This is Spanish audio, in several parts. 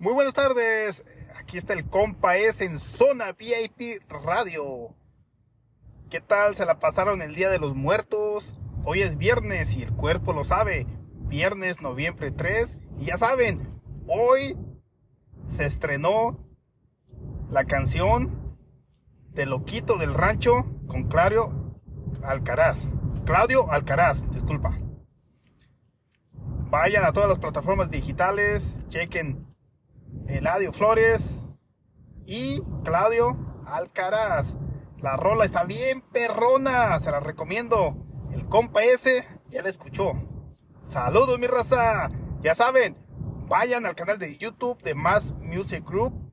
Muy buenas tardes. Aquí está el compa es en Zona VIP Radio. ¿Qué tal se la pasaron el Día de los Muertos? Hoy es viernes y el cuerpo lo sabe. Viernes, noviembre 3. Y ya saben, hoy se estrenó la canción de Loquito del Rancho con Claudio Alcaraz. Claudio Alcaraz, disculpa. Vayan a todas las plataformas digitales, chequen Eladio Flores y Claudio Alcaraz. La rola está bien perrona, se la recomiendo. El compa ese ya la escuchó. Saludos mi raza. Ya saben, vayan al canal de YouTube de Mass Music Group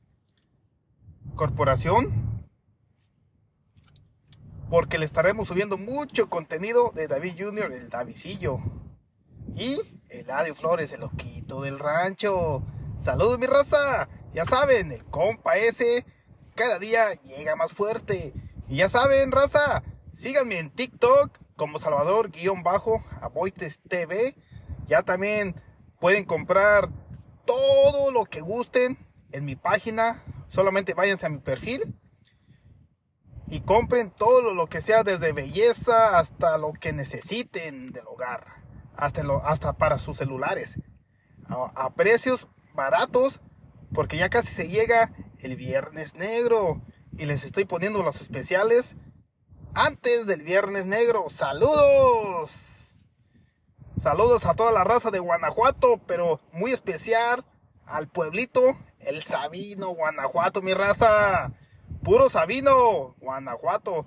Corporación. Porque le estaremos subiendo mucho contenido de David Jr., el Davidillo. Y Eladio Flores, el loquito del rancho. Saludos mi raza. Ya saben, el compa ese cada día llega más fuerte. Y ya saben, raza, síganme en TikTok como Salvador-Aboites TV. Ya también pueden comprar todo lo que gusten en mi página. Solamente váyanse a mi perfil y compren todo lo que sea, desde belleza hasta lo que necesiten del hogar, hasta, hasta para sus celulares, a, a precios baratos, porque ya casi se llega el viernes negro y les estoy poniendo los especiales antes del viernes negro. ¡Saludos! Saludos a toda la raza de Guanajuato, pero muy especial al pueblito El Sabino, Guanajuato, mi raza. Puro Sabino, Guanajuato.